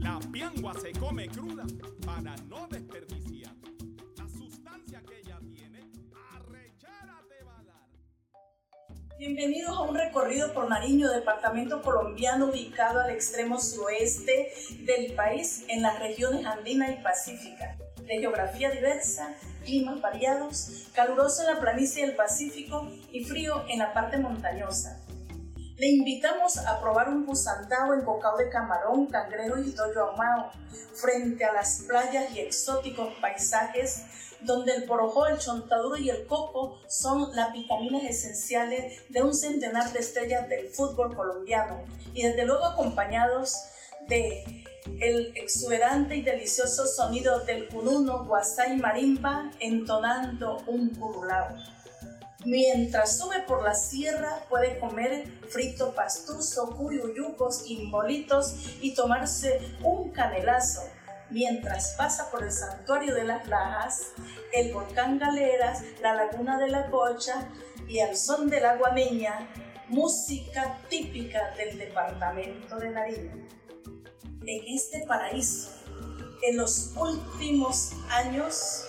La piangua se come cruda para no desperdiciar. La sustancia que ella tiene, arrechera a dar. Bienvenidos a un recorrido por Nariño, departamento colombiano ubicado al extremo suroeste del país en las regiones andina y pacífica, de geografía diversa, climas variados, caluroso en la planicie del Pacífico y frío en la parte montañosa. Le invitamos a probar un pusantao en cocao de camarón, cangrejo y toyo ahumado, frente a las playas y exóticos paisajes donde el porojó, el chontaduro y el coco son las vitaminas esenciales de un centenar de estrellas del fútbol colombiano y desde luego acompañados de el exuberante y delicioso sonido del cununo, guasá y marimba entonando un curulao. Mientras sube por la sierra puede comer frito pastuso, cuyuyucos y molitos y tomarse un canelazo. Mientras pasa por el santuario de las Lajas, el volcán Galeras, la laguna de la Cocha y al son de la guameña, música típica del departamento de Nariño. En este paraíso, en los últimos años,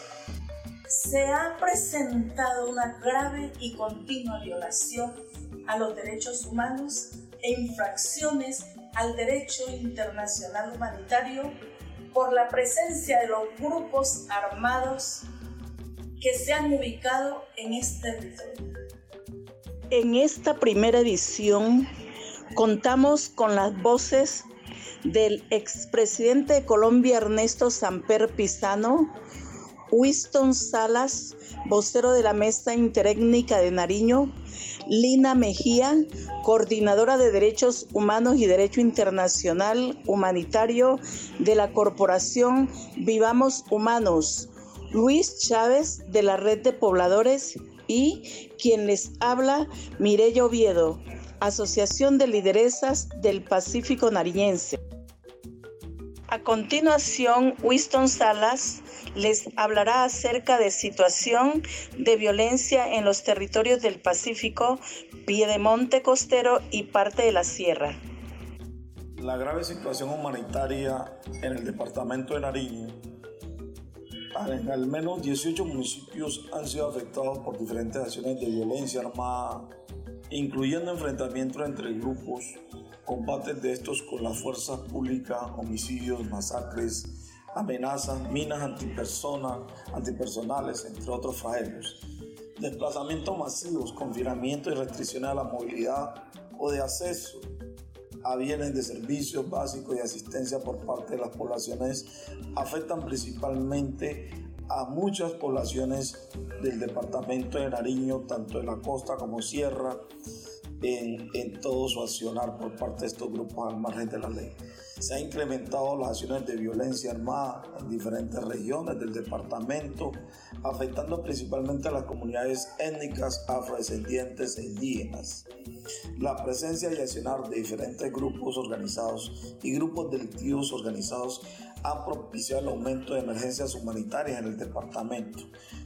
se ha presentado una grave y continua violación a los derechos humanos e infracciones al derecho internacional humanitario por la presencia de los grupos armados que se han ubicado en este territorio. En esta primera edición contamos con las voces del expresidente de Colombia Ernesto Samper Pizano, Winston Salas, vocero de la Mesa Interétnica de Nariño, Lina Mejía, coordinadora de Derechos Humanos y Derecho Internacional Humanitario de la Corporación Vivamos Humanos, Luis Chávez de la Red de Pobladores y quien les habla, Mireya Oviedo, Asociación de Lideresas del Pacífico Nariñense. A continuación, Winston Salas les hablará acerca de situación de violencia en los territorios del Pacífico, Piedemonte costero y parte de la sierra. La grave situación humanitaria en el departamento de Nariño. En al menos 18 municipios han sido afectados por diferentes acciones de violencia armada, incluyendo enfrentamientos entre grupos, combates de estos con las fuerzas públicas, homicidios, masacres, amenazas, minas antipersonas, antipersonales, entre otros flagelios. Desplazamientos masivos, confinamiento y restricciones a la movilidad o de acceso a bienes de servicios básicos y asistencia por parte de las poblaciones afectan principalmente a muchas poblaciones del departamento de Nariño, tanto en la costa como sierra, en, todo su accionar por parte de estos grupos al margen de la ley se han incrementado las acciones de violencia armada en diferentes regiones del departamento, afectando principalmente a las comunidades étnicas afrodescendientes e indígenas. La presencia y accionar de diferentes grupos organizados y grupos delictivos organizados ha propiciado el aumento de emergencias humanitarias en el departamento.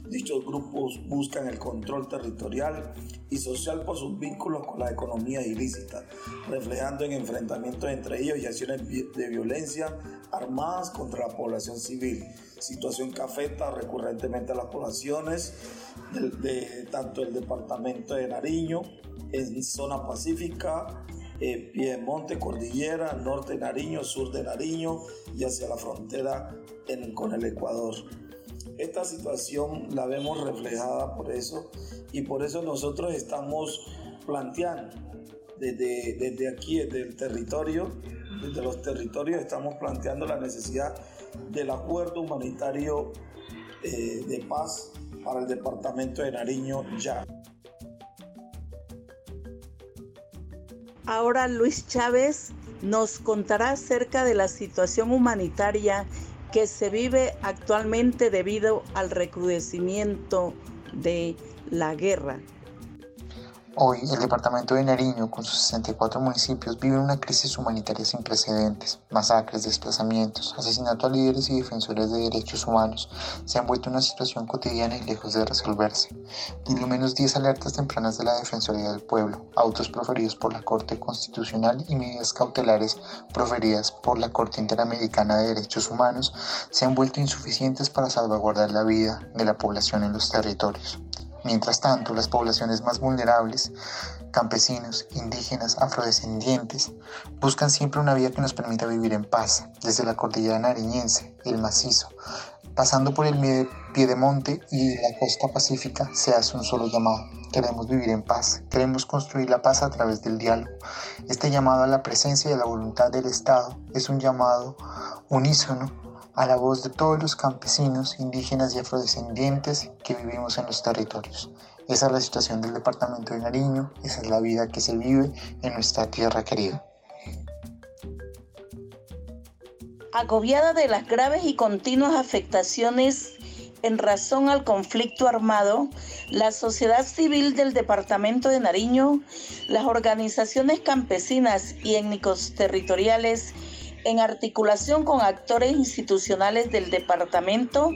Dichos grupos buscan el control territorial y social por sus vínculos con la economía ilícita, reflejando en enfrentamientos entre ellos y acciones de violencia armadas contra la población civil, situación que afecta recurrentemente a las poblaciones de, tanto el departamento de Nariño, en zona pacífica, eh, Piemonte, Cordillera, norte de Nariño, sur de Nariño y hacia la frontera con el Ecuador. Esta situación la vemos reflejada por eso y por eso nosotros estamos planteando desde, desde aquí, desde el territorio, desde los territorios estamos planteando la necesidad del acuerdo humanitario eh, de paz para el departamento de Nariño ya. Ahora Luis Chávez nos contará acerca de la situación humanitaria que se vive actualmente debido al recrudecimiento de la guerra. Hoy, el departamento de Nariño, con sus 64 municipios, vive una crisis humanitaria sin precedentes. Masacres, desplazamientos, asesinato a líderes y defensores de derechos humanos se han vuelto una situación cotidiana y lejos de resolverse. Por lo menos 10 alertas tempranas de la Defensoría del Pueblo, autos proferidos por la Corte Constitucional y medidas cautelares proferidas por la Corte Interamericana de Derechos Humanos se han vuelto insuficientes para salvaguardar la vida de la población en los territorios. Mientras tanto, las poblaciones más vulnerables, campesinos, indígenas, afrodescendientes, buscan siempre una vía que nos permita vivir en paz, desde la cordillera nariñense, el macizo, pasando por el Piedemonte y la costa pacífica, se hace un solo llamado. Queremos vivir en paz, queremos construir la paz a través del diálogo. Este llamado a la presencia y a la voluntad del Estado es un llamado unísono a la voz de todos los campesinos, indígenas y afrodescendientes que vivimos en los territorios. Esa es la situación del departamento de Nariño, esa es la vida que se vive en nuestra tierra querida. Agobiada de las graves y continuas afectaciones en razón al conflicto armado, la sociedad civil del departamento de Nariño, las organizaciones campesinas y étnicos territoriales en articulación con actores institucionales del departamento,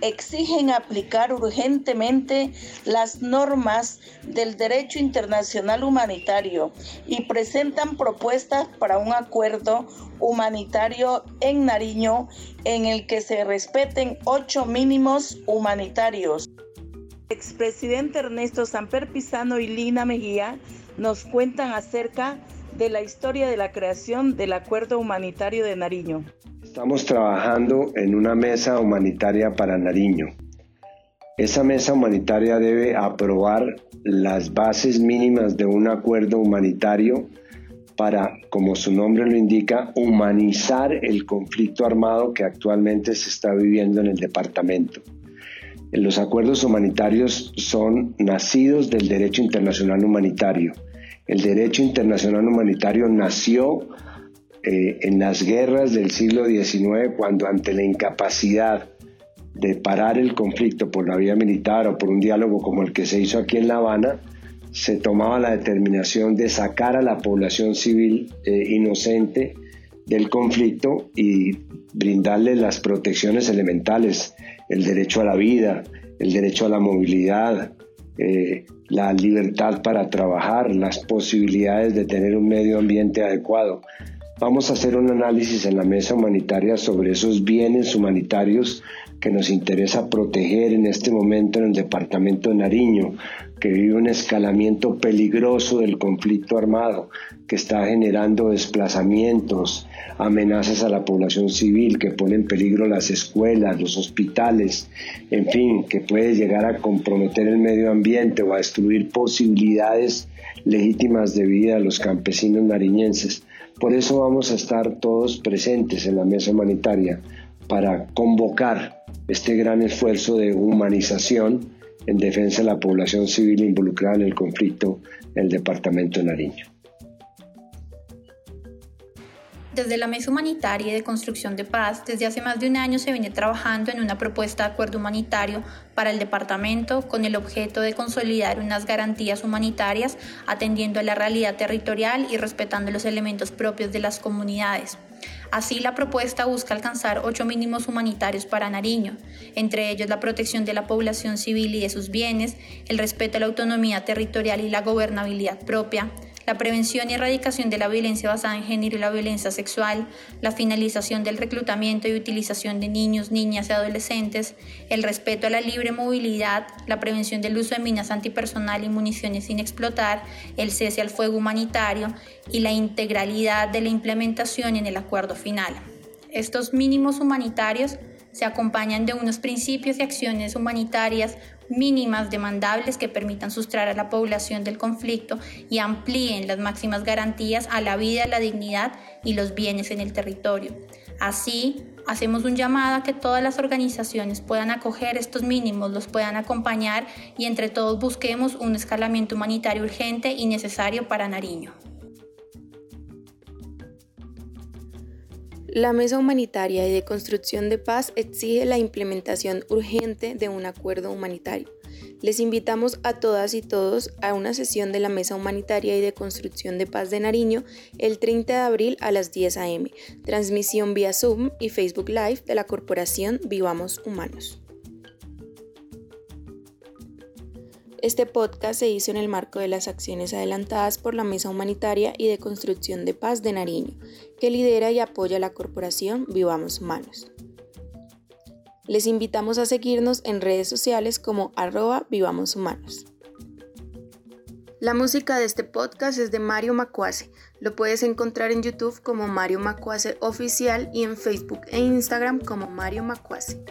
exigen aplicar urgentemente las normas del derecho internacional humanitario y presentan propuestas para un acuerdo humanitario en Nariño en el que se respeten ocho mínimos humanitarios. expresidente Ernesto Samper Pizano y Lina Mejía nos cuentan acerca de la historia de la creación del Acuerdo Humanitario de Nariño. Estamos trabajando en una mesa humanitaria para Nariño. Esa mesa humanitaria debe aprobar las bases mínimas de un acuerdo humanitario para, como su nombre lo indica, humanizar el conflicto armado que actualmente se está viviendo en el departamento. Los acuerdos humanitarios son nacidos del derecho internacional humanitario el derecho internacional humanitario nació eh, en las guerras del siglo XIX cuando ante la incapacidad de parar el conflicto por la vía militar o por un diálogo como el que se hizo aquí en La Habana, se tomaba la determinación de sacar a la población civil eh, inocente del conflicto y brindarle las protecciones elementales, el derecho a la vida, el derecho a la movilidad, eh, la libertad para trabajar, las posibilidades de tener un medio ambiente adecuado. Vamos a hacer un análisis en la mesa humanitaria sobre esos bienes humanitarios que nos interesa proteger en este momento en el departamento de Nariño, que vive un escalamiento peligroso del conflicto armado, que está generando desplazamientos, amenazas a la población civil, que pone en peligro las escuelas, los hospitales, en fin, que puede llegar a comprometer el medio ambiente o a destruir posibilidades legítimas de vida a los campesinos nariñenses. Por eso vamos a estar todos presentes en la mesa humanitaria para convocar este gran esfuerzo de humanización en defensa de la población civil involucrada en el conflicto en el departamento de Nariño. Desde la Mesa Humanitaria y de Construcción de Paz, desde hace más de un año se viene trabajando en una propuesta de acuerdo humanitario para el departamento con el objeto de consolidar unas garantías humanitarias atendiendo a la realidad territorial y respetando los elementos propios de las comunidades. Así, la propuesta busca alcanzar ocho mínimos humanitarios para Nariño, entre ellos la protección de la población civil y de sus bienes, el respeto a la autonomía territorial y la gobernabilidad propia, la prevención y erradicación de la violencia basada en género y la violencia sexual, la finalización del reclutamiento y utilización de niños, niñas y adolescentes, el respeto a la libre movilidad, la prevención del uso de minas antipersonal y municiones sin explotar, el cese al fuego humanitario y la integralidad de la implementación en el acuerdo final. Estos mínimos humanitarios se acompañan de unos principios y acciones humanitarias mínimas demandables que permitan sustraer a la población del conflicto y amplíen las máximas garantías a la vida, la dignidad y los bienes en el territorio. Así, hacemos un llamado a que todas las organizaciones puedan acoger estos mínimos, los puedan acompañar y entre todos busquemos un escalamiento humanitario urgente y necesario para Nariño. La Mesa Humanitaria y de Construcción de Paz exige la implementación urgente de un acuerdo humanitario. Les invitamos a todas y todos a una sesión de la Mesa Humanitaria y de Construcción de Paz de Nariño el 30 de abril a las 10 a.m. Transmisión vía Zoom y Facebook Live de la corporación Vivamos Humanos. Este podcast se hizo en el marco de las acciones adelantadas por la Mesa Humanitaria y de Construcción de Paz de Nariño, que lidera y apoya la corporación Vivamos Humanos. Les invitamos a seguirnos en redes sociales como arroba Vivamos Humanos. La música de este podcast es de Mario Macuase. Lo puedes encontrar en YouTube como Mario Macuase Oficial y en Facebook e Instagram como Mario Macuase.